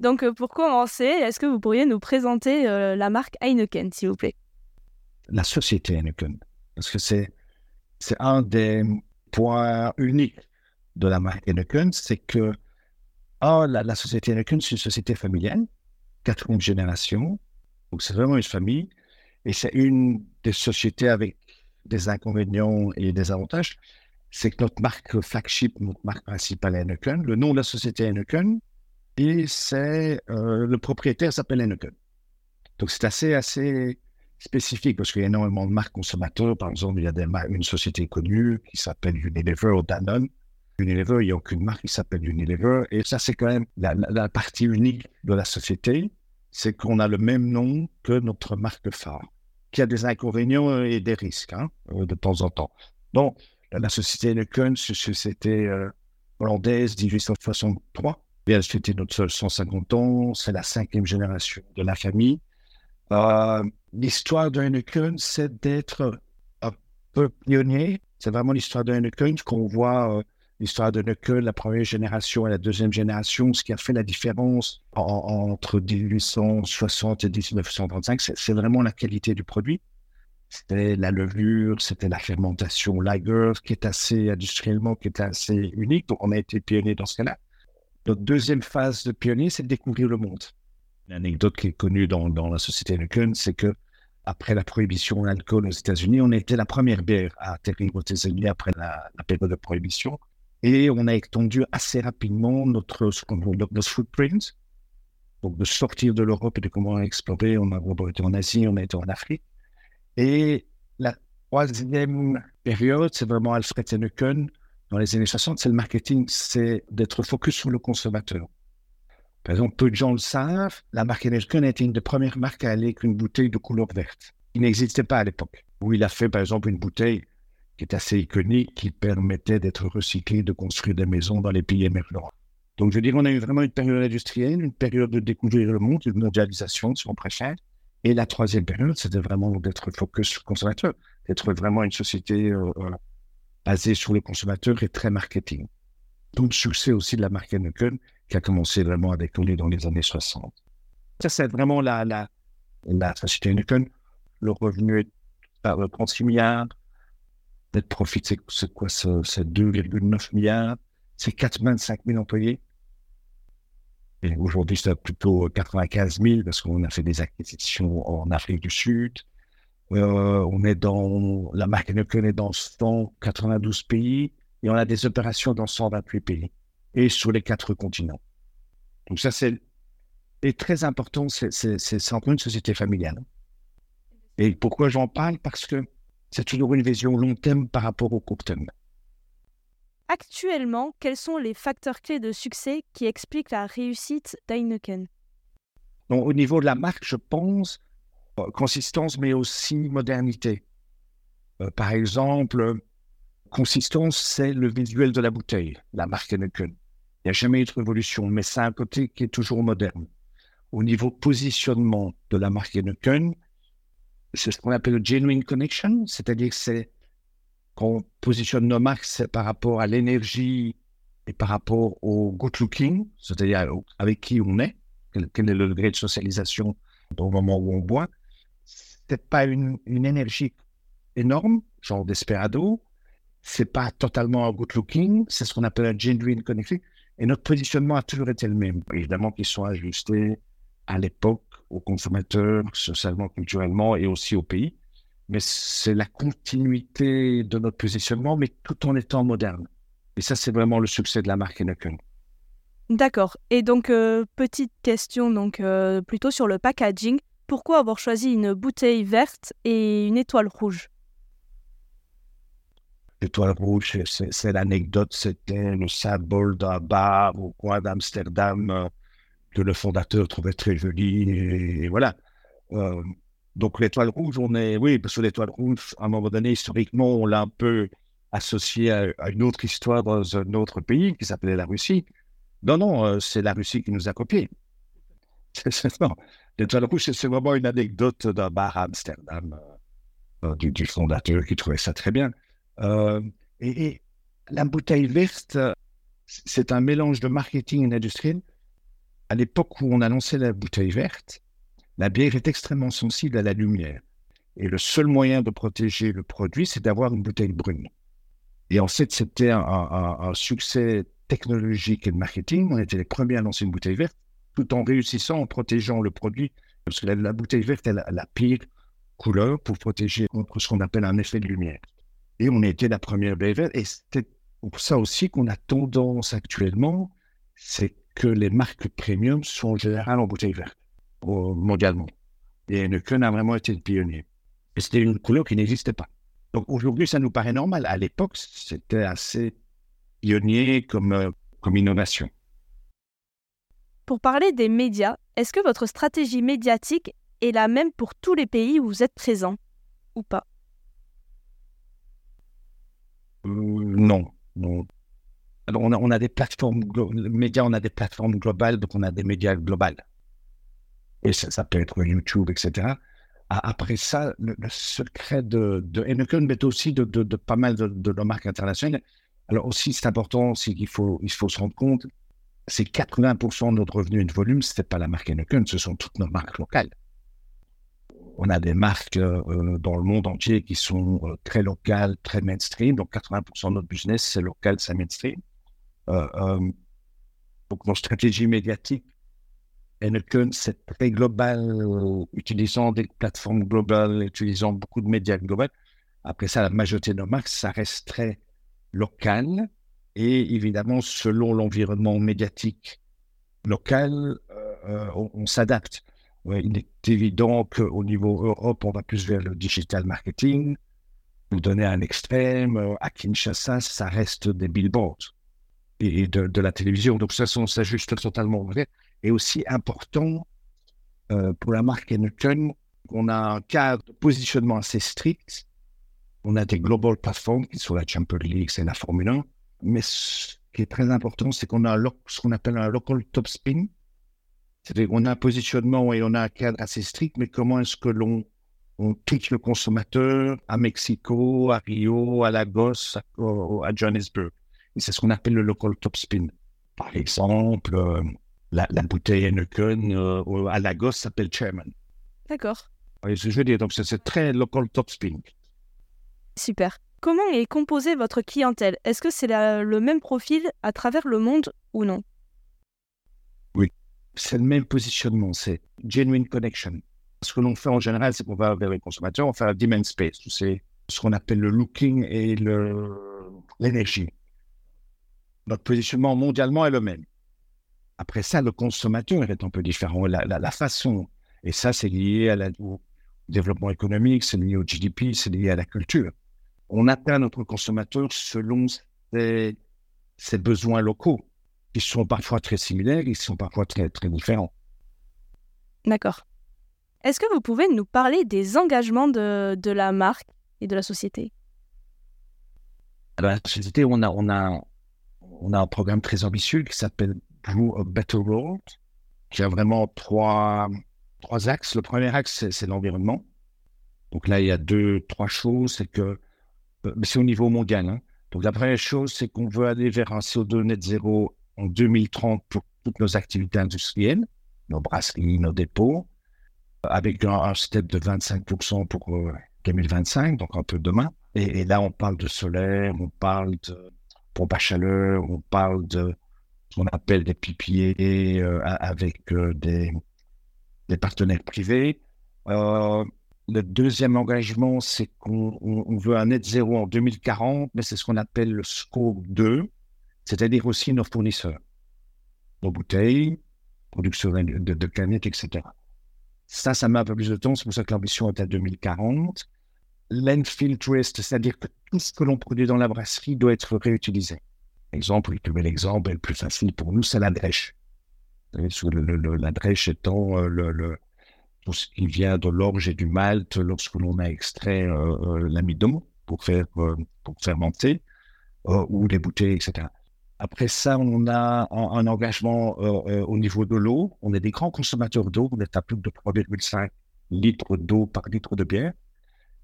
Donc, euh, pour commencer, est-ce que vous pourriez nous présenter euh, la marque Heineken, s'il vous plaît? La société Heineken, parce que c'est, c'est un des points uniques de la marque Heineken, c'est que la, la, société Heineken, c'est une société familiale, quatrième génération, donc c'est vraiment une famille, et c'est une des sociétés avec des inconvénients et des avantages, c'est que notre marque flagship, notre marque principale Heineken, le nom de la société Heineken, et c'est euh, le propriétaire s'appelle Heineken. Donc c'est assez, assez spécifique parce qu'il y a énormément de marques consommateurs. Par exemple, il y a une société connue qui s'appelle Unilever ou Danone. Unilever, il n'y a aucune marque qui s'appelle Unilever. Et ça, c'est quand même la, la, partie unique de la société, c'est qu'on a le même nom que notre marque phare, qui a des inconvénients et des risques hein, euh, de temps en temps. Donc, la société Heineken, c'est une société euh, hollandaise, 1863 Bien, c'était notre seul 150 ans, c'est la cinquième génération de la famille. Euh, l'histoire de Heineken, c'est d'être un peu pionnier. C'est vraiment l'histoire de Heineken, qu'on voit euh, l'histoire de Heineken, la première génération et la deuxième génération, ce qui a fait la différence entre 1860 et 1935, c'est vraiment la qualité du produit. C'était la levure, c'était la fermentation lager, qui est assez industriellement, qui est assez unique. Donc, on a été pionnier dans ce cas-là. Notre deuxième phase de pionnier, c'est de découvrir le monde. L'anecdote qui est connue dans, la société Heineken, c'est que après la prohibition de l'alcool aux États-Unis, on était la première bière à atterrir aux États-Unis après la, période de prohibition. Et on a étendu assez rapidement notre, footprint, donc de sortir de l'Europe et de comment explorer. On a été en Asie, on a été en Afrique. Et la troisième période, c'est vraiment Alfred Heineken, dans les années 60, c'est le marketing, c'est d'être focus sur le consommateur. Par exemple, peu de gens le savent, la marque Heineken a été une des premières marques à aller avec une bouteille de couleur verte. Il n'existait pas à l'époque. Où il a fait, par exemple, une bouteille qui est assez iconique, qui permettait d'être recyclée, de construire des maisons dans les pays émergents. Donc, je veux dire, on a eu vraiment une période industrielle, une période de découvrir le monde, une mondialisation, si on préfère. Et la troisième période, c'était vraiment d'être focus sur le consommateur, d'être vraiment une société euh, basé sur les consommateurs et très marketing. Donc, le succès aussi de la marque Heineken qui a commencé vraiment à décoller dans les années 60. Ça, c'est vraiment la, la, la société Heineken. Le revenu est à 36 milliards. Net profit, c'est quoi C'est 2,9 milliards. C'est 85 000 employés. Et aujourd'hui, c'est plutôt 95 000 parce qu'on a fait des acquisitions en Afrique du Sud, euh, on est dans, la marque Heineken est dans 192 pays et on a des opérations dans 128 pays et sur les quatre continents. Donc ça, c'est très important, c'est encore une société familiale. Et pourquoi j'en parle? Parce que c'est toujours une vision long terme par rapport au court terme. Actuellement, quels sont les facteurs clés de succès qui expliquent la réussite d'Heineken? Au niveau de la marque, je pense consistance, mais aussi modernité. Euh, par exemple, consistance, c'est le visuel de la bouteille, la marque Heineken. Il n'y a jamais eu de révolution, mais c'est un côté qui est toujours moderne. Au niveau positionnement de la marque Heineken, c'est ce qu'on appelle le genuine connection, c'est-à-dire que c'est qu'on positionne nos marques par rapport à l'énergie et par rapport au good looking, c'est-à-dire avec qui on est, quel, est le degré de socialisation au moment où on boit peut-être pas une, énergie énorme, genre Desperado. C'est pas totalement un good looking, c'est ce qu'on appelle un genuine connecting. Et notre positionnement a toujours été le même. Évidemment qu'ils sont ajustés à l'époque, aux consommateurs, socialement, culturellement et aussi au pays. Mais c'est la continuité de notre positionnement, mais tout en étant moderne. Et ça, c'est vraiment le succès de la marque Heineken. D'accord. Et donc, euh, petite question, donc euh, plutôt sur le packaging pourquoi avoir choisi une bouteille verte et une étoile rouge? L'étoile rouge, c'est l'anecdote, c'était le symbole d'un bar au coin d'Amsterdam euh, que le fondateur trouvait très joli. Et, voilà. Euh, donc l'étoile rouge, on est, oui, parce que l'étoile rouge, à un moment donné, historiquement, on l'a un peu associé à, une autre histoire dans un autre pays qui s'appelait la Russie. Non, non, euh, c'est la Russie qui nous a copiés. c'est vraiment une anecdote d'un bar à Amsterdam euh, du, fondateur qui trouvait ça très bien. et, la bouteille verte, c'est un mélange de marketing et d'industriel. À l'époque où on a lancé la bouteille verte, la bière est extrêmement sensible à la lumière. Et le seul moyen de protéger le produit, c'est d'avoir une bouteille brune. Et en fait, c'était un, succès technologique et de marketing. On était les premiers à lancer une bouteille verte, tout en réussissant en protégeant le produit. Parce que la, bouteille verte, elle a la pire couleur pour protéger contre ce qu'on appelle un effet de lumière. Et on était la première bière verte. Et c'était pour ça aussi qu'on a tendance actuellement, c'est que les marques premium sont en général en bouteille verte, mondialement. Et Heineken a vraiment été le pionnier. Et c'était une couleur qui n'existait pas. Donc aujourd'hui, ça nous paraît normal. À l'époque, c'était assez pionnier comme, euh, comme innovation. Pour parler des médias, est-ce que votre stratégie médiatique est la même pour tous les pays où vous êtes présent ou pas? Euh, Non. Alors, on a, des plateformes, médias, on a des plateformes globales, donc on a des médias globales. Et ça, ça peut être YouTube, etc. Après ça, le, secret de, de mais aussi de, pas mal de, de, marques internationales. Alors aussi, c'est important, c'est qu'il faut, il faut se rendre compte, c'est 80% de notre revenu et de volume, ce n'est pas la marque Heineken, ce sont toutes nos marques locales on a des marques euh, euh, dans le monde entier qui sont euh, très locales, très mainstream. Donc 80% de notre business, c'est local, c'est mainstream. donc nos stratégies médiatiques, Heineken, c'est très global, utilisant des plateformes globales, utilisant beaucoup de médias globaux. Après ça, la majorité de nos marques, ça reste très local. Et évidemment, selon l'environnement médiatique local, on s'adapte il est évident qu'au niveau Europe, on va plus vers le digital marketing. Vous donner un extrême, euh, à Kinshasa, ça reste des billboards et de, la télévision. Donc, ça s'ajuste totalement. Et aussi important euh, pour la marque Heineken, on a un cadre de positionnement assez strict. On a des global platforms qui sont la Champions League, c'est la Formule 1. Mais ce qui est très important, c'est qu'on a ce qu'on appelle un local top spin. C'est-à-dire qu'on a un positionnement et on a un cadre assez strict, mais comment est-ce que l'on on touche le consommateur à Mexico, à Rio, à Lagos, à, Johannesburg. Et c'est ce qu'on appelle le local top spin. Par exemple, euh, la, bouteille Heineken euh, à Lagos s'appelle Chairman. D'accord. Oui, je veux dire, donc c'est très local top spin. Super. Comment est composée votre clientèle? Est-ce que c'est le même profil à travers le monde ou non? C'est le même positionnement, c'est genuine connection. Ce que l'on fait en général, c'est qu'on va vers les consommateurs, on fait un demand space, c'est ce qu'on appelle le looking et l'énergie. Notre positionnement mondialement est le même. Après ça, le consommateur est un peu différent. La, façon, et ça, c'est lié à la, au développement économique, c'est lié au GDP, c'est lié à la culture. On atteint notre consommateur selon ses besoins locaux. Ils sont parfois très similaires, ils sont parfois très, très différents. D'accord. Est-ce que vous pouvez nous parler des engagements de, de la marque et de la société? Alors, La société, on a, on, a, on a un programme très ambitieux qui s'appelle Brew a Better World, qui a vraiment trois, trois axes. Le premier axe, c'est l'environnement. Donc là, il y a deux, trois choses. C'est que c'est au niveau mondial. Hein. Donc la première chose, c'est qu'on veut aller vers un CO2 net zéro en 2030 pour toutes nos activités industrielles, nos brasseries, nos dépôts, avec un, step de 25% pour 2025, euh, donc un peu demain. Et, là, on parle de solaire, on parle de pompe à chaleur, on parle de ce qu'on appelle des pipiers euh, avec euh, des, des, partenaires privés. Le deuxième engagement, c'est qu'on veut un net zéro en 2040, mais c'est ce qu'on appelle le scope 2 c'est-à-dire aussi nos fournisseurs, nos bouteilles, production de, de, canettes, etc. Ça, ça met un peu plus de temps, c'est pour ça que l'ambition est à 2040. Landfill waste, c'est-à-dire que tout ce que l'on produit dans la brasserie doit être réutilisé. Exemple, le plus bel exemple et le plus facile pour nous, c'est la drèche. la drèche étant le, tout ce qui vient de l'orge et du malt lorsque l'on a extrait l'amidon pour faire pour fermenter, ou les bouteilles, etc. Après ça, on a un, engagement au niveau de l'eau. On est des grands consommateurs d'eau. On est à plus de 3,5 litres d'eau par litre de bière.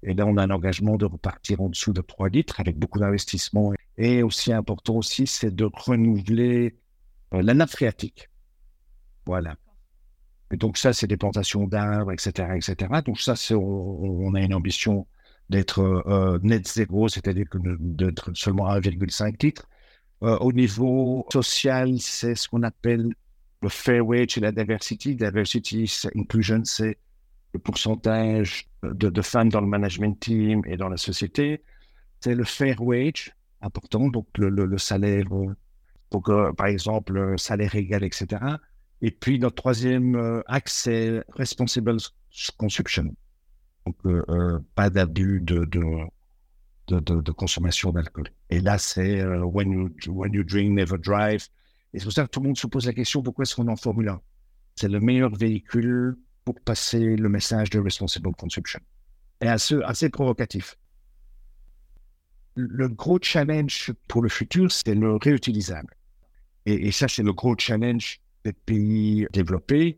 Et là, on a un engagement de repartir en dessous de 3 litres avec beaucoup d'investissements. Et aussi important aussi, c'est de renouveler euh, la nappe phréatique. Voilà. Donc ça, c'est des plantations d'arbres, etc., etc. Donc ça, on, a une ambition d'être euh, net zéro, c'est-à-dire d'être seulement 1,5 litres. Euh, au niveau social, c'est ce qu'on appelle le fair wage et la diversity. Diversity, inclusion, c'est le pourcentage de, femmes dans le management team et dans la société. C'est le fair wage, important, donc le, salaire, donc, euh, par exemple, salaire égal, etc. Et puis, notre troisième euh, axe, c'est responsible consumption. Donc, euh, pas d'abus de, de, de, consommation d'alcool. Et là, c'est when, you, when you drink, never drive. Et c'est pour ça que tout le monde se pose la question pourquoi est-ce qu'on en Formule 1 C'est le meilleur véhicule pour passer le message de responsible consumption. Et assez, assez provocatif. Le gros challenge pour le futur, c'est le réutilisable. Et, ça, c'est le gros challenge des pays développés.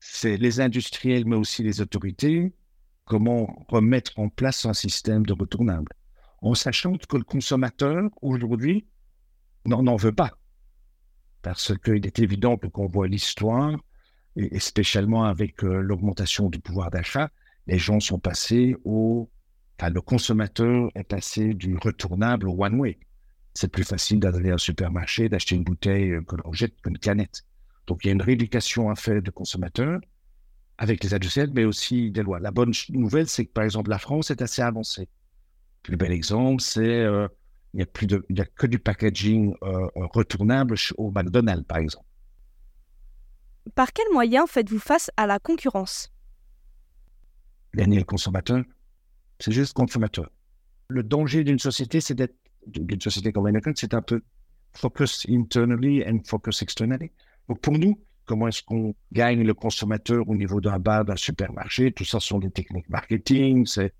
C'est les industriels, mais aussi les autorités, comment remettre en place un système de retournable. En sachant que le consommateur, aujourd'hui, n'en veut pas. Parce qu'il est évident que qu'on voit l'histoire, et, spécialement avec euh, l'augmentation du pouvoir d'achat, les gens sont passés au. Enfin, le consommateur est passé du retournable au one-way. C'est plus facile d'aller à un supermarché, d'acheter une bouteille euh, que l'on jette qu'une canette. Donc, il y a une rééducation à faire de consommateurs avec les industriels, mais aussi des lois. La bonne nouvelle, c'est que, par exemple, la France est assez avancée. Le plus bel exemple, c'est euh, il n'y a, plus de, il a que du packaging retournable au McDonald's, par exemple. Par quels moyens faites-vous face à la concurrence? Gagner le consommateur, c'est juste consommateur. Le danger d'une société, c'est d'être, d'une société comme Heineken, c'est un peu focus internally and focus externally. Donc pour nous, comment est-ce qu'on gagne le consommateur au niveau d'un bar, d'un supermarché? Tout ça sont des techniques marketing, c'est,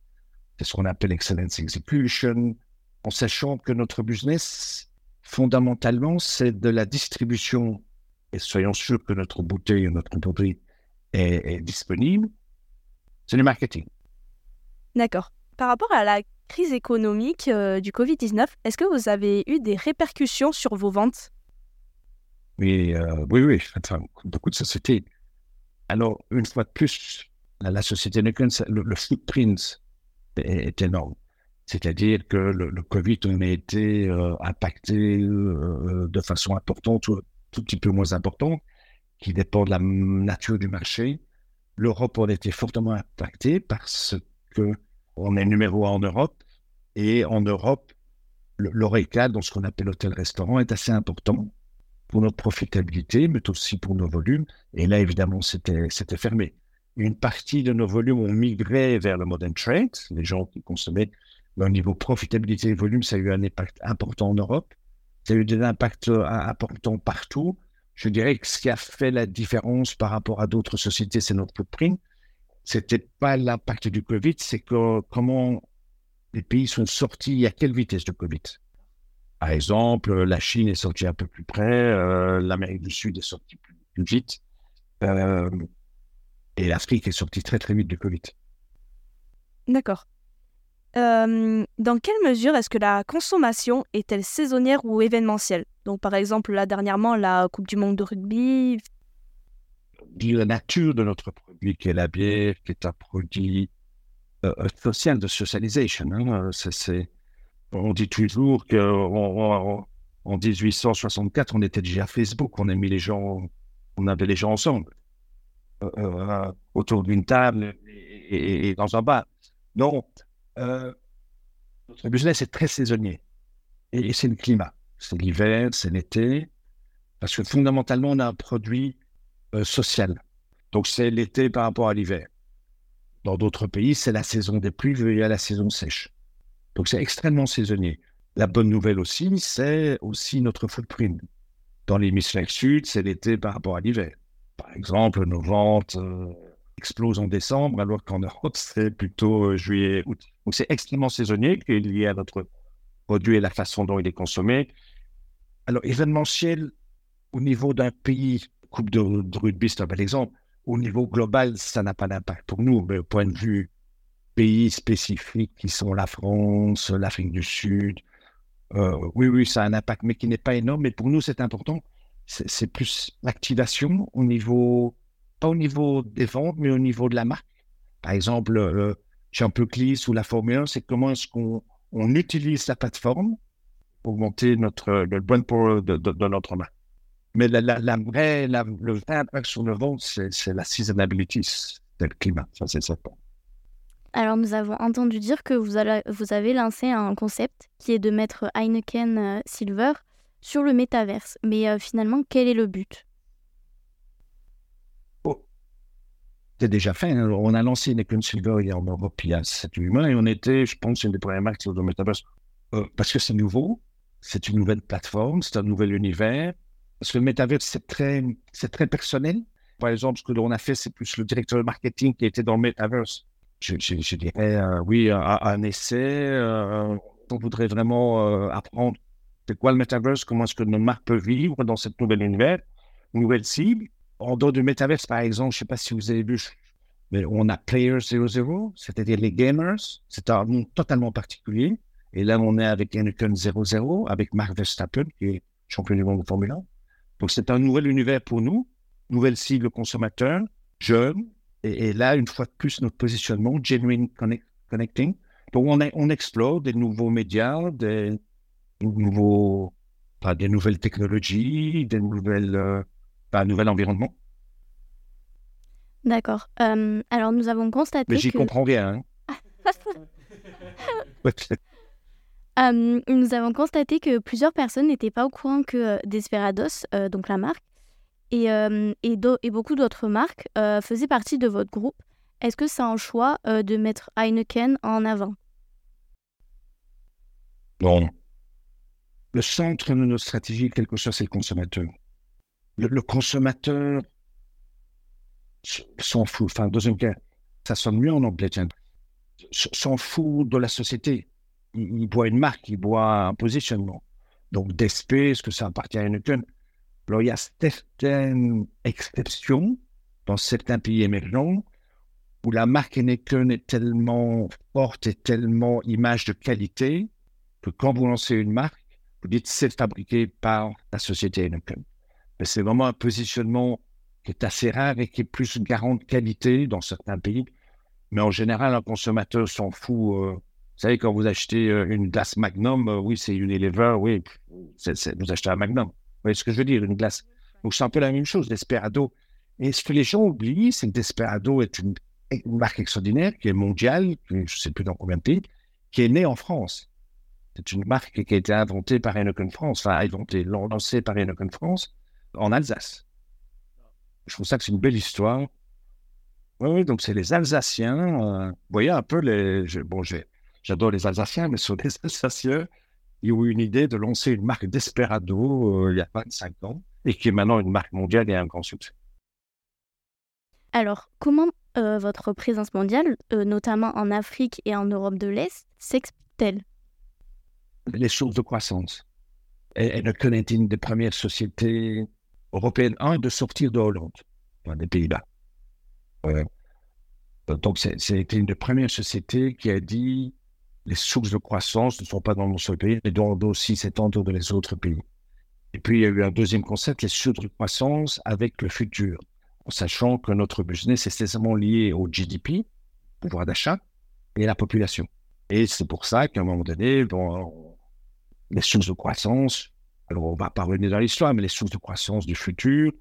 ce qu'on appelle excellence execution, en sachant que notre business, fondamentalement, c'est de la distribution. Et soyons sûrs que notre bouteille, notre produit est, disponible, c'est du marketing. D'accord. Par rapport à la crise économique euh, du Covid-19, est-ce que vous avez eu des répercussions sur vos ventes? Oui, euh, oui, oui, enfin, beaucoup de sociétés. Alors, une fois de plus, la, société Nuken, le, le, footprint est, énorme. C'est-à-dire que le, Covid, on a été euh, impacté de façon importante tout petit peu moins important, qui dépend de la nature du marché. L'Europe a été fortement impactée parce que on est numéro un en Europe et en Europe, l'oreca, dans ce qu'on appelle hôtel-restaurant, est assez important pour notre profitabilité, mais aussi pour nos volumes. Et là, évidemment, c'était fermé. Une partie de nos volumes ont migré vers le modern trade, les gens qui consommaient. au niveau profitabilité et volume, ça a eu un impact important en Europe. Ça a eu des impacts euh, importants partout. Je dirais que ce qui a fait la différence par rapport à d'autres sociétés, c'est notre footprint. C'était pas l'impact du Covid, c'est comment les pays sont sortis, à quelle vitesse de Covid. Par exemple, la Chine est sortie un peu plus près, euh, l'Amérique du Sud est sortie plus, vite, euh, et l'Afrique est sortie très très vite du Covid. D'accord dans quelle mesure est-ce que la consommation est-elle saisonnière ou événementielle? Donc, par exemple, là, dernièrement, la Coupe du Monde de rugby. La nature de notre produit, qui est la bière, qui est un produit euh, euh, social de socialisation. Hein, c'est, on dit toujours qu'en en 1864, on était déjà à Facebook, on a mis les gens, on avait les gens ensemble, euh, autour d'une table et, dans un bar. Non, euh, notre business est très saisonnier. Et, c'est le climat. C'est l'hiver, c'est l'été. Parce que fondamentalement, on a un produit euh, social. Donc, c'est l'été par rapport à l'hiver. Dans d'autres pays, c'est la saison des pluies et à la saison sèche. Donc, c'est extrêmement saisonnier. La bonne nouvelle aussi, c'est aussi notre footprint. Dans l'hémisphère sud, c'est l'été par rapport à l'hiver. Par exemple, nos ventes euh, explosent en décembre, alors qu'en Europe, c'est plutôt euh, juillet, août. Donc c'est extrêmement saisonnier, qui est lié à notre produit et la façon dont il est consommé. Alors, événementiel, au niveau d'un pays, Coupe de, rugby, c'est un bel exemple. Au niveau global, ça n'a pas d'impact pour nous, mais au point de vue pays spécifiques qui sont la France, l'Afrique du Sud, euh, oui, oui, ça a un impact, mais qui n'est pas énorme. Mais pour nous, c'est important. C'est plus l'activation au niveau, pas au niveau des ventes, mais au niveau de la marque. Par exemple, le Champion ou la Formule 1, c'est comment est-ce qu'on on utilise la plateforme pour augmenter notre, le bon pour de, de, notre marque. Mais la, vraie, le vrai impact sur le vent, c'est la seasonability, c'est le climat, ça c'est certain. Alors nous avons entendu dire que vous, avez lancé un concept qui est de mettre Heineken euh, Silver sur le métaverse. Mais euh, finalement, quel est le but? C'est déjà fait. Hein. On a lancé Heineken Silver en Europe il y a 7 8 mois et on était, je pense, une des premières marques sur le métaverse. Euh, parce que c'est nouveau, c'est une nouvelle plateforme, c'est un nouvel univers. Parce que le métaverse, c'est très, très personnel. Par exemple, ce que l'on a fait, c'est plus le directeur de marketing qui était dans le métaverse. Je, dirais, euh, oui, un, essai. Euh, on voudrait vraiment euh, apprendre c'est quoi le métaverse, comment est-ce que notre marque peut vivre dans cette nouvelle univers, nouvelle cible. En dehors du métaverse, par exemple, je ne sais pas si vous avez vu, mais on a Player 00, c'est-à-dire les gamers. C'est un monde totalement particulier. Et là, on est avec Anakin 00, avec Mark Verstappen, qui est champion du monde de Formule 1. Donc, c'est un nouvel univers pour nous, nouvelle cible consommateur, jeune. Et, là, une fois de plus, notre positionnement, Genuine Connecting. Donc, on, on explore des nouveaux médias, des, nouveaux, pas des nouvelles technologies, des nouvelles, euh, pas un nouvel environnement. D'accord. Euh, alors, nous avons constaté. Mais j'y comprends rien. Hein. nous avons constaté que plusieurs personnes n'étaient pas au courant que Desperados, donc la marque, et, et, beaucoup d'autres marques faisaient partie de votre groupe. Est-ce que c'est un choix de mettre Heineken en avant? Non. Le centre de notre stratégie, quelque chose, c'est le consommateur. Le, consommateur s'en fout. Enfin, deuxième cas, ça sonne mieux en anglais, s'en fout de la société il, boit une marque, il boit un positionnement. Donc, DSP, est-ce que ça appartient à Heineken? Alors, il y a certaines exceptions dans certains pays émergents où la marque Heineken est tellement forte et tellement image de qualité que quand vous lancez une marque, vous dites c'est fabriqué par la société Heineken. Mais c'est vraiment un positionnement qui est assez rare et qui est plus garant de qualité dans certains pays. Mais en général, un consommateur s'en fout. Euh, vous savez, quand vous achetez euh, une glace Magnum, euh, oui, c'est Unilever, oui, vous achetez un Magnum. Voyez ce que je veux dire, une glace. Donc, c'est un peu la même chose, Desperado. Et ce que les gens oublient, c'est que Desperado est une, marque extraordinaire qui est mondiale, je ne sais plus dans combien de pays, qui est née en France. C'est une marque qui a été inventée par Heineken France, enfin, inventée, lancée par Heineken France en Alsace. Je trouve ça que c'est une belle histoire. Oui, oui, donc c'est les Alsaciens. Euh, vous voyez un peu les. bon, J'adore les Alsaciens, mais sur les Alsaciens, ils ont eu une idée de lancer une marque Desperado euh, il y a 25 ans et qui est maintenant une marque mondiale et un grand succès. Alors, comment euh, votre présence mondiale, euh, notamment en Afrique et en Europe de l'Est, s'explique-t-elle? Les sources de croissance. Elle est une des premières sociétés européennes, un, de sortir de Hollande, des Pays-Bas. donc, c'était une des premières sociétés qui a dit les sources de croissance ne sont pas dans mon seul pays, mais doivent aussi s'étendre dans les autres pays. Et puis, il y a eu un deuxième concept, les sources de croissance avec le futur, en sachant que notre business est nécessairement lié au GDP, pouvoir d'achat, et à la population. Et c'est pour ça qu'à un moment donné, bon, les sources de croissance, alors on va pas revenir dans l'histoire, mais les sources de croissance du futur,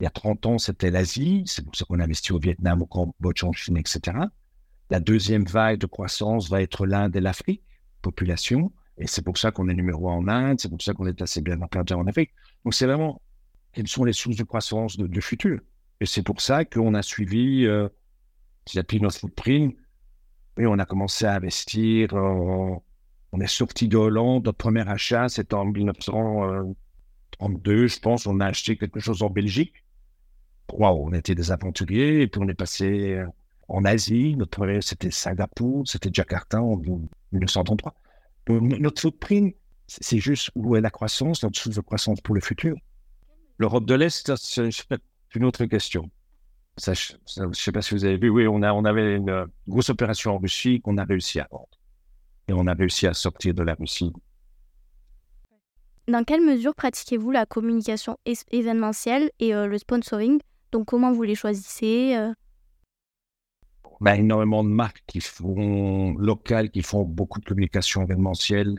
il y a 30 ans, c'était l'Asie, c'est pour ça qu'on a investi au Vietnam, au Cambodge, en Chine, etc. La deuxième vague de croissance va être l'Inde et l'Afrique, population. Et c'est pour ça qu'on est numéro un en Inde, c'est pour ça qu'on est assez bien implanté en Afrique. Donc c'est vraiment quelles sont les sources de croissance du futur? Et c'est pour ça qu'on a suivi, euh, notre footprint, et on a commencé à investir. on est sorti de Hollande, notre premier achat, c'était en 1993, 32, je pense, on a acheté quelque chose en Belgique. Wow, on était des aventuriers et puis on est passé euh, en Asie. Notre c'était Singapour, c'était Jakarta en 1933. Notre footprint, c'est juste où est la croissance, notre source de croissance pour le futur. L'Europe de l'Est, c'est une autre question. je ne sais pas si vous avez vu, oui, on, a, on avait une grosse opération en Russie qu'on a réussi à vendre. Et on a réussi à sortir de la Russie. Dans quelle mesure pratiquez-vous la communication événementielle et euh, le sponsoring? Donc, comment vous les choisissez euh? Ben, Énormément de marques qui font locales, qui font beaucoup de communication événementielle.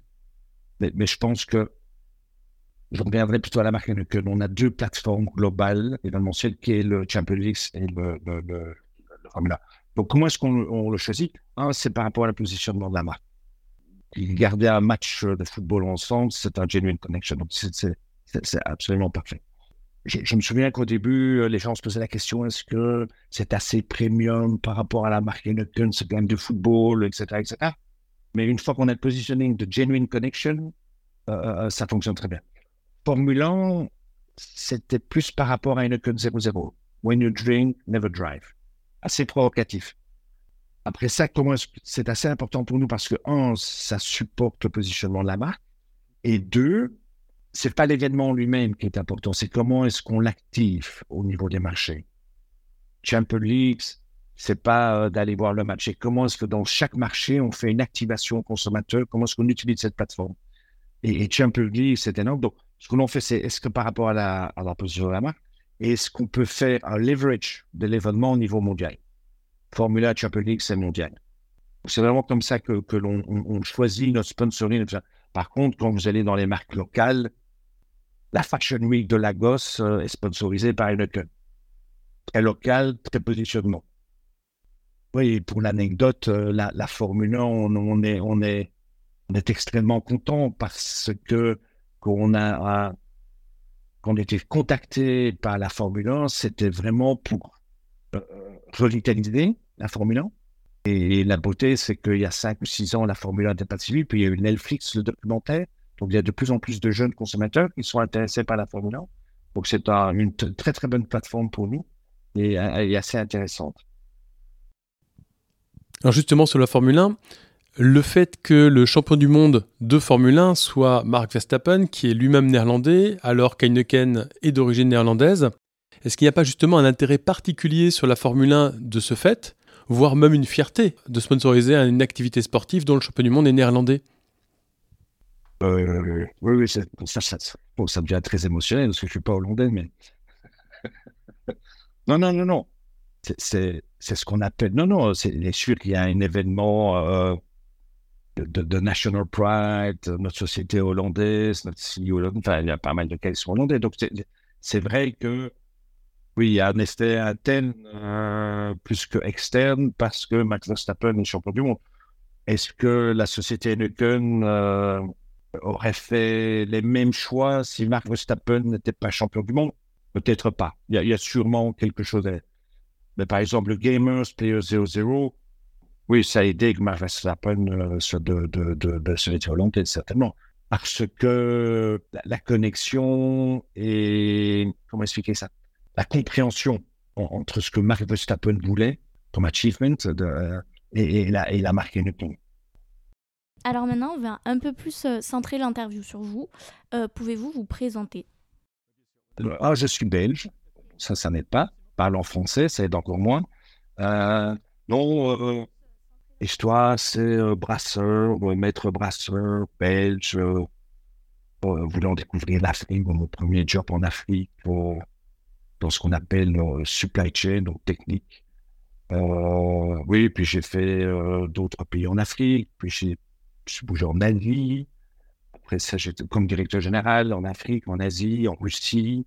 Mais, mais je pense que je reviendrai plutôt à la marque Heineken. On a deux plateformes globales événementielles qui est le Champions League et le, le, le, Formula. Donc, comment est-ce qu'on le choisit? Un, c'est par rapport à la positionnement de la marque. Garder un match de football ensemble, c'est un genuine connection. Donc, c'est absolument parfait. Je, me souviens qu'au début, les gens se posaient la question est-ce que c'est assez premium par rapport à la marque Heineken, ce game de football, etc., etc. Mais une fois qu'on a le positioning de genuine connection, euh, euh, ça fonctionne très bien. Formule 1, c'était plus par rapport à une 0-0. When you drink, never drive. Assez provocatif. Après ça, c'est assez important pour nous? Parce que, un, ça supporte le positionnement de la marque. Et deux, c'est pas l'événement lui-même qui est important, c'est comment est-ce qu'on l'active au niveau des marchés. Champions League, c'est pas euh, d'aller voir le match, c'est comment est-ce que dans chaque marché, on fait une activation consommateur, comment est-ce qu'on utilise cette plateforme. Et, Champions League, c'est énorme. Donc, ce que l'on fait, c'est est-ce que par rapport à la, position de la marque, est-ce qu'on peut faire un leverage de l'événement au niveau mondial? Formula Champions League, c'est mondial. C'est vraiment comme ça que, l'on on, choisit notre sponsoring. Par contre, quand vous allez dans les marques locales, la Fashion Week de Lagos euh, est sponsorisée par Heineken. Très local, très positionnement. Oui, pour l'anecdote, euh, la, Formule 1, on, est, on, est, on est extrêmement content parce que qu'on a, qu'on était contacté par la Formule 1, c'était vraiment pour euh, revitaliser la Formule 1. Et, la beauté, c'est qu'il y a 5 ou 6 ans, la Formule 1 n'était pas suivie, puis il y a eu Netflix, le documentaire. Donc, il y a de plus en plus de jeunes consommateurs qui sont intéressés par la Formule 1. Donc, c'est une très, très bonne plateforme pour nous et, et assez intéressante. Alors, justement, sur la Formule 1, le fait que le champion du monde de Formule 1 soit Mark Verstappen, qui est lui-même néerlandais, alors qu'Heineken est d'origine néerlandaise, est-ce qu'il n'y a pas justement un intérêt particulier sur la Formule 1 de ce fait, voire même une fierté de sponsoriser une activité sportive dont le champion du monde est néerlandais? Euh, Oui, oui, ça, ça, ça, devient très émotionnel parce que je ne suis pas hollandais, mais. non, non, non, non. C'est ce qu'on appelle. Non, non, c'est sûr qu'il y a un événement. Euh, de, National Pride, notre société hollandaise, notre CEO enfin, il y a pas mal de cas qui sont hollandais. Donc, c'est vrai que, oui, il y a un effet interne euh, plus que externe parce que Max Verstappen est champion du monde. Est-ce que la société Heineken euh, aurait fait les mêmes choix si Max Verstappen n'était pas champion du monde? Peut-être pas. Il y, a, sûrement quelque chose à... Mais par exemple, le Gamers Player 00, oui, ça a aidé que Max Verstappen euh, de, de, de, de certainement. Parce que la, connexion et, comment expliquer ça? La compréhension entre ce que Max Verstappen voulait comme achievement de, et, et, la, et la marque. Alors maintenant, on va un peu plus euh, centrer l'interview sur vous. Euh, pouvez-vous vous présenter? Ah, Je suis belge, ça, ça n'aide pas. Parle en français, ça aide encore moins. non, Histoire, c'est euh, brasseur, maître brasseur belge, euh, euh, voulant découvrir l'Afrique, mon premier job en Afrique, pour, dans ce qu'on appelle supply chain, donc technique. oui, puis j'ai fait d'autres pays en Afrique, puis j'ai bougé en Asie. Après ça, j'étais comme directeur général en Afrique, en Asie, en Russie.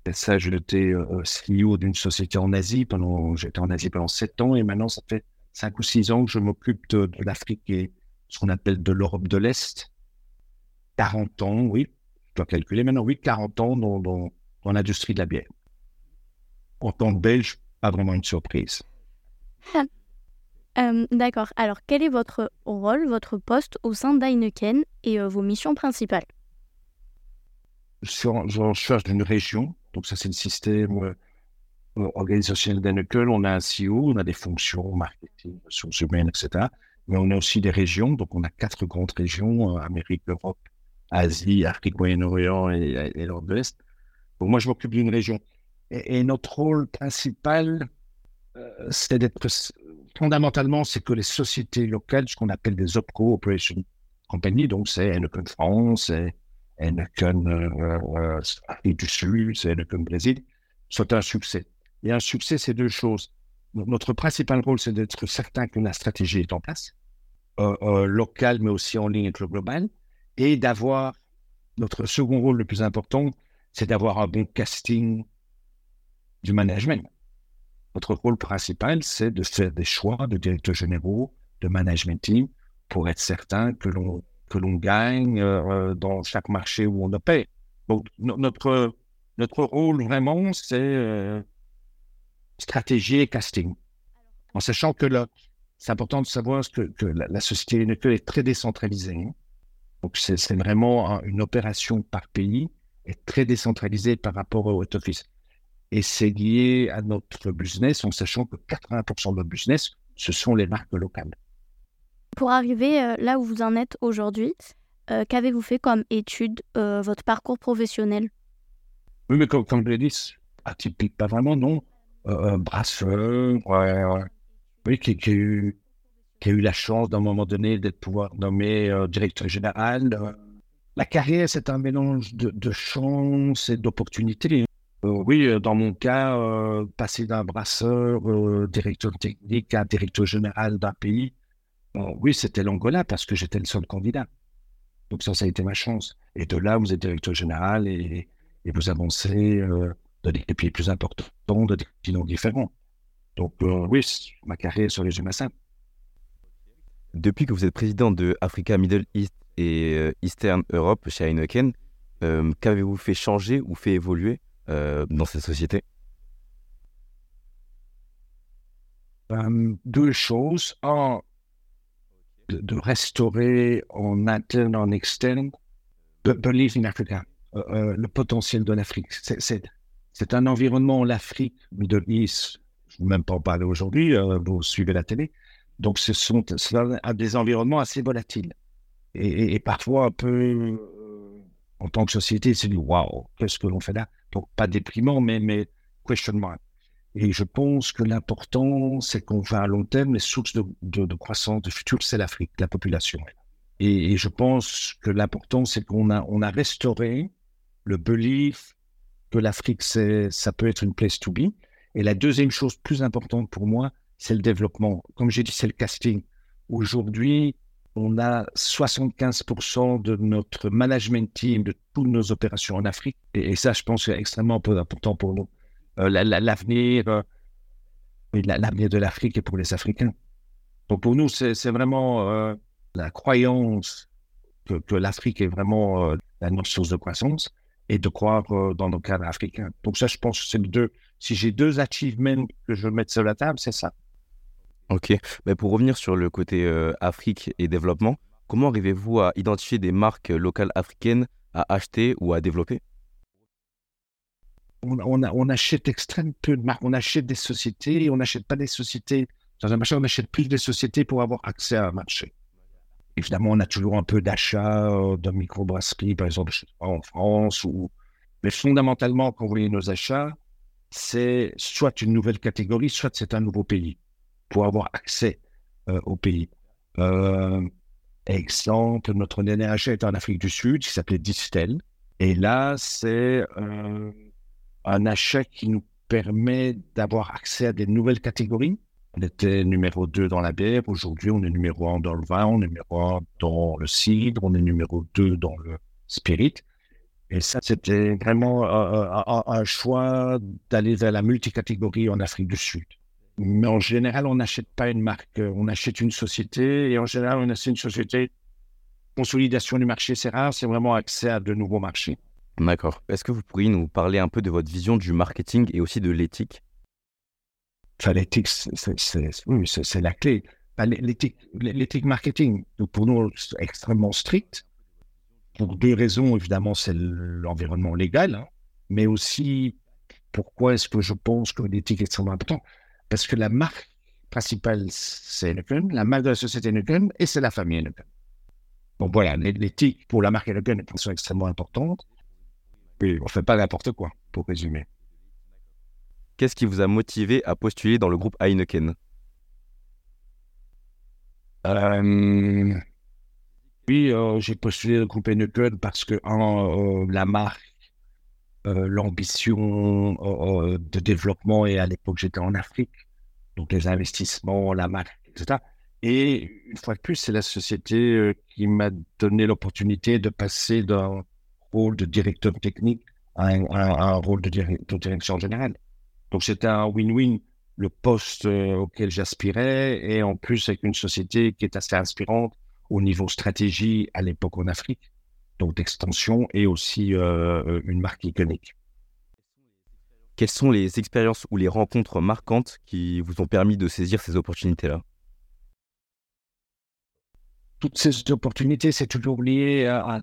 Après ça, j'étais CEO d'une société en Asie pendant, j'étais en Asie pendant sept ans et maintenant, ça fait cinq ou six ans que je m'occupe de, l'Afrique et ce qu'on appelle de l'Europe de l'Est. 40 ans, oui, je dois calculer maintenant, oui, 40 ans dans, dans, l'industrie de la bière. En tant que Belge, pas vraiment une surprise. Euh, d'accord. Alors, quel est votre rôle, votre poste au sein d'Heineken et euh, vos missions principales? Je recherche d'une région. Donc, ça, c'est le système euh, organisationnel d'Enekel. On a un CEO, on a des fonctions, marketing, ressources humaines, etc. Mais on a aussi des régions. Donc, on a quatre grandes régions Amérique, Europe, Asie, Afrique, Moyen-Orient et, et, l'Europe de l'Est. Donc, moi, je m'occupe d'une région. Et, notre rôle principal, c'est d'être fondamentalement, c'est que les sociétés locales, ce qu'on appelle des OPCO, Operation Company, donc c'est Heineken France, c'est Heineken euh, euh, du Sud, c'est Heineken Brésil, soit un succès. Et un succès, c'est deux choses. Notre principal rôle, c'est d'être certain que la stratégie est en place, euh, euh, locale, mais aussi en ligne avec le global, et d'avoir, notre second rôle le plus important, c'est d'avoir un bon casting du management. Notre rôle principal, c'est de faire des choix de directeurs généraux, de management team, pour être certain que l'on que l'on gagne euh, dans chaque marché où on opère. Donc notre notre rôle vraiment, c'est euh, stratégie et casting, en sachant que là, c'est important de savoir que, que la, société est très décentralisée. Hein. Donc c'est vraiment une opération par pays et très décentralisée par rapport au head office et c'est lié à notre business en sachant que 80% de notre business, ce sont les marques locales. Pour arriver euh, là où vous en êtes aujourd'hui, euh, qu'avez-vous fait comme étude, euh, votre parcours professionnel? Oui, mais comme, je l'ai dit, atypique, pas vraiment, non. brasseur, oui, qui, qui, a eu, qui, a eu, la chance d'un moment donné d'être pouvoir nommé directeur général. la carrière, c'est un mélange de, de chance et d'opportunités. Euh, oui, euh, dans mon cas, euh, passer d'un brasseur directeur technique à directeur général d'un pays, oui, c'était l'Angola parce que j'étais le seul candidat. Donc ça, ça a été ma chance. Et de là, vous êtes directeur général et, vous avancez dans des pays plus importants, de des continents différents. Donc oui, ma carrière se résume à ça. Depuis que vous êtes président de Africa, Middle East et Eastern Europe chez Heineken, qu'avez-vous fait changer ou fait évoluer dans cette société euh, Deux choses. Un, de, restaurer en interne, en externe, believe in Africa, euh, le potentiel de l'Afrique. C'est un environnement, l'Afrique, Middle East, je ne même pas en parler aujourd'hui, vous suivez la télé. Donc, ce sont des environnements assez volatiles et, et parfois un peu en tant que société, c'est du waouh, qu'est-ce que l'on fait là? Donc, pas déprimant, mais, mais question mark. Et je pense que l'important, c'est qu'on va à long terme, les sources de, de, croissance de futur, c'est l'Afrique, la population. Et, je pense que l'important, c'est qu'on a, on a restauré le belief que l'Afrique, ça peut être une place to be. Et la deuxième chose plus importante pour moi, c'est le développement. Comme j'ai dit, c'est le casting. Aujourd'hui, on a 75% de notre management team, de toutes nos opérations en Afrique. Et, ça, je pense, c'est extrêmement important pour nous. Euh, l'avenir, euh, l'avenir de l'Afrique et pour les Africains. Donc pour nous, c'est vraiment euh, la croyance que, l'Afrique est vraiment la notre source de croissance et de croire dans nos cadres africains. Donc ça, je pense que c'est deux. Si j'ai deux achievements que je veux mettre sur la table, c'est ça. Ok, mais pour revenir sur le côté euh, Afrique et développement, comment arrivez-vous à identifier des marques locales africaines à acheter ou à développer? On, achète extrêmement peu de marques. On achète des sociétés on n'achète pas des sociétés. Dans un marché, on achète plus de sociétés pour avoir accès à un marché. Évidemment, on a toujours un peu d'achat euh, de microbrasseries, par exemple, en France. Ou... Mais fondamentalement, quand vous voyez nos achats, c'est soit une nouvelle catégorie, soit c'est un nouveau pays pour avoir accès euh, au pays. Euh, exemple, notre dernier achat est en Afrique du Sud, qui s'appelait Distel. Et là, c'est euh, un achat qui nous permet d'avoir accès à des nouvelles catégories. On était numéro 2 dans la bière. Aujourd'hui, on est numéro 1 dans le vin, on est numéro 1 dans le cidre, on est numéro 2 dans le spirit. Et ça, c'était vraiment un choix d'aller vers la multicatégorie en Afrique du Sud. Mais en général, on n'achète pas une marque, euh, on achète une société. Et en général, on achète une société. Consolidation du marché, c'est rare, c'est vraiment accès à de nouveaux marchés. D'accord. Est-ce que vous pourriez nous parler un peu de votre vision du marketing et aussi de l'éthique? Enfin, L'éthique, c'est la clé. l'éthique marketing, pour nous, c'est extrêmement strict. pour deux raisons. Évidemment, c'est l'environnement légal, hein, mais aussi pourquoi est-ce que je pense que l'éthique est extrêmement importante Parce que la marque principale, c'est Heineken, la marque de la société Heineken, et c'est la famille Heineken. Bon, voilà, l'éthique pour la marque Heineken est extrêmement importante. Oui, on ne fait pas n'importe quoi, pour résumer. Qu'est-ce qui vous a motivé à postuler dans le groupe Heineken? Euh, Oui, euh, j'ai postulé le groupe Heineken parce que euh, la marque, l'ambition de développement, et à l'époque j'étais en Afrique, donc les investissements, la marque, etc. Et une fois de plus, c'est la société qui m'a donné l'opportunité de passer d'un rôle de directeur technique à un, rôle de, direction générale. Donc c'était un win-win, le poste euh, auquel j'aspirais, et en plus avec une société qui est assez inspirante au niveau stratégie à l'époque en Afrique, donc d'extension, et aussi euh, euh, une marque iconique. Quelles sont les expériences ou les rencontres marquantes qui vous ont permis de saisir ces opportunités-là? Toutes ces opportunités, c'est toujours lié à,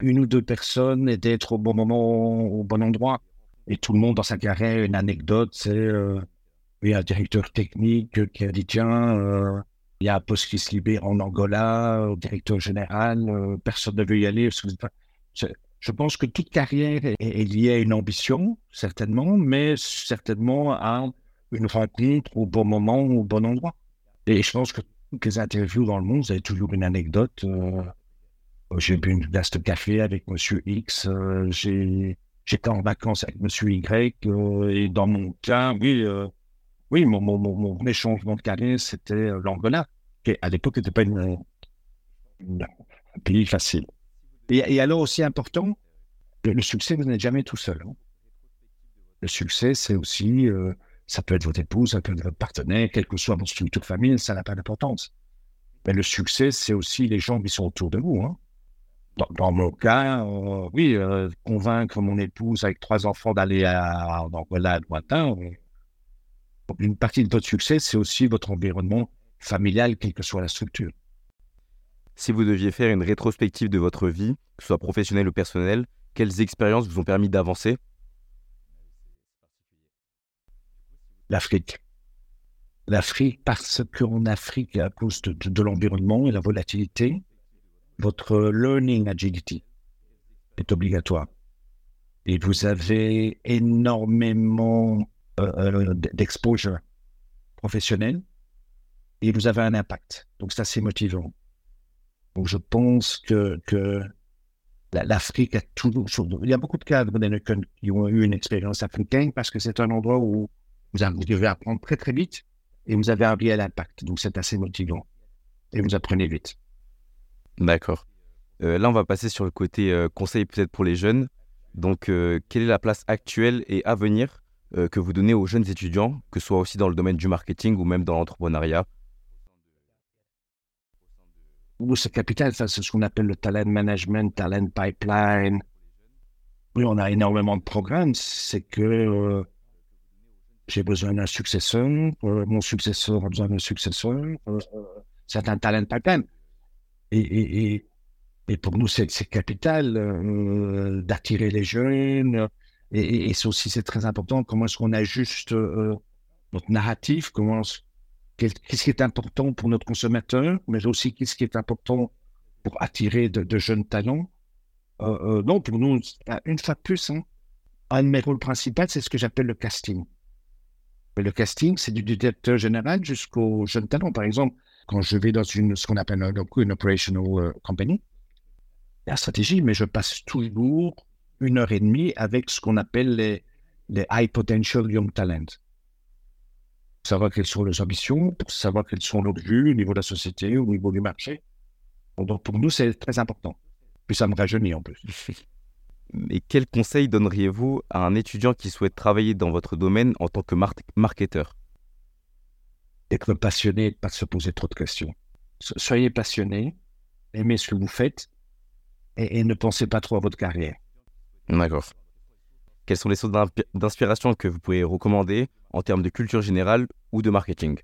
une ou deux personnes et d'être au bon moment, au bon endroit. Et tout le monde dans sa carrière, une anecdote, c'est euh, il y a un directeur technique qui a dit tiens, euh, il y a un poste qui se libère en Angola, au directeur général, euh, personne ne veut y aller. Je pense que toute carrière est, liée à une ambition, certainement, mais certainement à une rencontre au bon moment, au bon endroit. Et je pense que toutes les interviews dans le monde, vous avez toujours une anecdote. j'ai bu une glace de café avec Monsieur X, j'ai j'étais en vacances avec Monsieur Y, euh, et dans mon cas, oui, euh, oui, mon, mon, mon, mon changement de carrière, c'était euh, l'Angola, qui à l'époque n'était pas une, un pays facile. Et, alors aussi important, le, succès, vous n'êtes jamais tout seul. Hein. Le succès, c'est aussi, ça peut être votre épouse, ça peut être votre partenaire, quelle que soit votre structure famille, ça n'a pas d'importance. Mais le succès, c'est aussi les gens qui sont autour de vous. Hein dans, mon cas, euh, oui, euh, convaincre mon épouse avec trois enfants d'aller à, Angola lointain, une partie de votre succès, c'est aussi votre environnement familial, quelle que soit la structure. Si vous deviez faire une rétrospective de votre vie, que ce soit professionnelle ou personnelle, quelles expériences vous ont permis d'avancer? L'Afrique. L'Afrique, parce qu'en Afrique, à cause de l'environnement et la volatilité, votre learning agility est obligatoire. Et vous avez énormément euh, euh, d'exposure professionnel et vous avez un impact. Donc, c'est assez motivant. Donc, je pense que, que l'Afrique a toujours. Il y a beaucoup de cadres qui ont eu une expérience africaine parce que c'est un endroit où vous, devez apprendre très, très vite et vous avez un réel impact. Donc, c'est assez motivant. Et vous apprenez vite. D'accord. Euh, là, on va passer sur le côté euh, conseil peut-être pour les jeunes. Donc, euh, quelle est la place actuelle et à venir que vous donnez aux jeunes étudiants, que ce soit aussi dans le domaine du marketing ou même dans l'entrepreneuriat? C'est capital, c'est ce qu'on appelle le talent management, talent pipeline. Oui, on a énormément de programmes. C'est que j'ai besoin d'un successeur, mon successeur a besoin d'un successeur. c'est un talent pipeline. Et, et, pour nous, c'est capital euh, d'attirer les jeunes. Et, c'est aussi c'est très important comment est-ce qu'on ajuste euh, notre narratif, comment qu'est-ce qui est important pour notre consommateur, mais aussi qu'est-ce qui est important pour attirer de, jeunes talents? Euh, non, pour nous, une fois de plus, hein, un de mes rôles principaux, c'est ce que j'appelle le casting. le casting, c'est du directeur général jusqu'aux jeunes talents. Par exemple, quand je vais dans une, ce qu'on appelle une operational euh, company, la stratégie, mais je passe toujours une heure et demie avec ce qu'on appelle les, les high potential young talent. Savoir quelles sont leurs ambitions, pour savoir quels sont leurs vues au niveau de la société, au niveau du marché. Donc pour nous, c'est très important. Puis ça me rajeunit en plus. Et quel conseil donneriez-vous à un étudiant qui souhaite travailler dans votre domaine en tant que marketeur? Être passionné pas se poser trop de questions. Soyez passionné, aimez ce que vous faites et, ne pensez pas trop à votre carrière. D'accord. Quelles sont les sources d'inspiration que vous pouvez recommander en termes de culture générale ou de marketing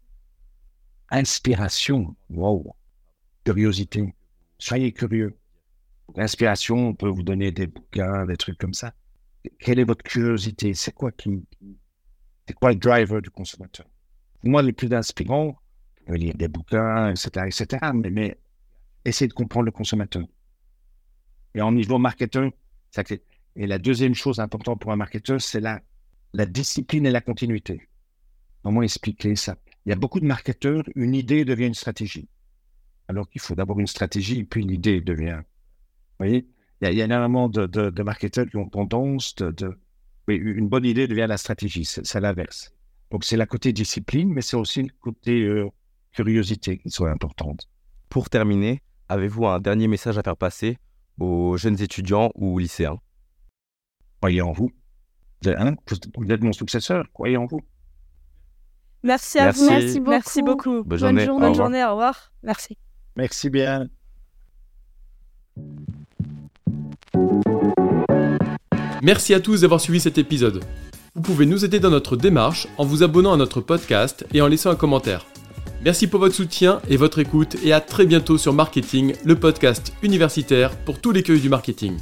Inspiration, wow. Curiosité. Soyez curieux. L'inspiration, on peut vous donner des bouquins, des trucs comme ça. Quelle est votre curiosité? C'est quoi qui, quoi le driver du consommateur? Moi, le plus inspirant, je lire des bouquins, etc., etc., mais, mais essayer de comprendre le consommateur. Et en niveau marketeur, ça, et la deuxième chose importante pour un marketeur, c'est la, la discipline et la continuité. Comment expliquer ça Il y a beaucoup de marketeurs, une idée devient une stratégie. Alors qu'il faut d'abord une stratégie, puis l'idée devient. Vous voyez il y, a, il y a énormément de, de, de, marketeurs qui ont tendance de. de oui, une bonne idée devient la stratégie, c'est l'inverse. Donc c'est la côté discipline, mais c'est aussi le côté euh, curiosité qui soit importante. Pour terminer, avez-vous un dernier message à faire passer aux jeunes étudiants ou lycéens? Croyez en vous. Vous êtes mon successeur, croyez en vous. Merci à Merci. vous. Merci beaucoup. Merci beaucoup. Bonne Bonne journée. Bonne revoir. journée. Au revoir. Merci. Merci bien. Merci à tous d'avoir suivi cet épisode. Vous pouvez nous aider dans notre démarche en vous abonnant à notre podcast et en laissant un commentaire. Merci pour votre soutien et votre écoute et à très bientôt sur Marketing, le podcast universitaire pour tous les cueils du marketing.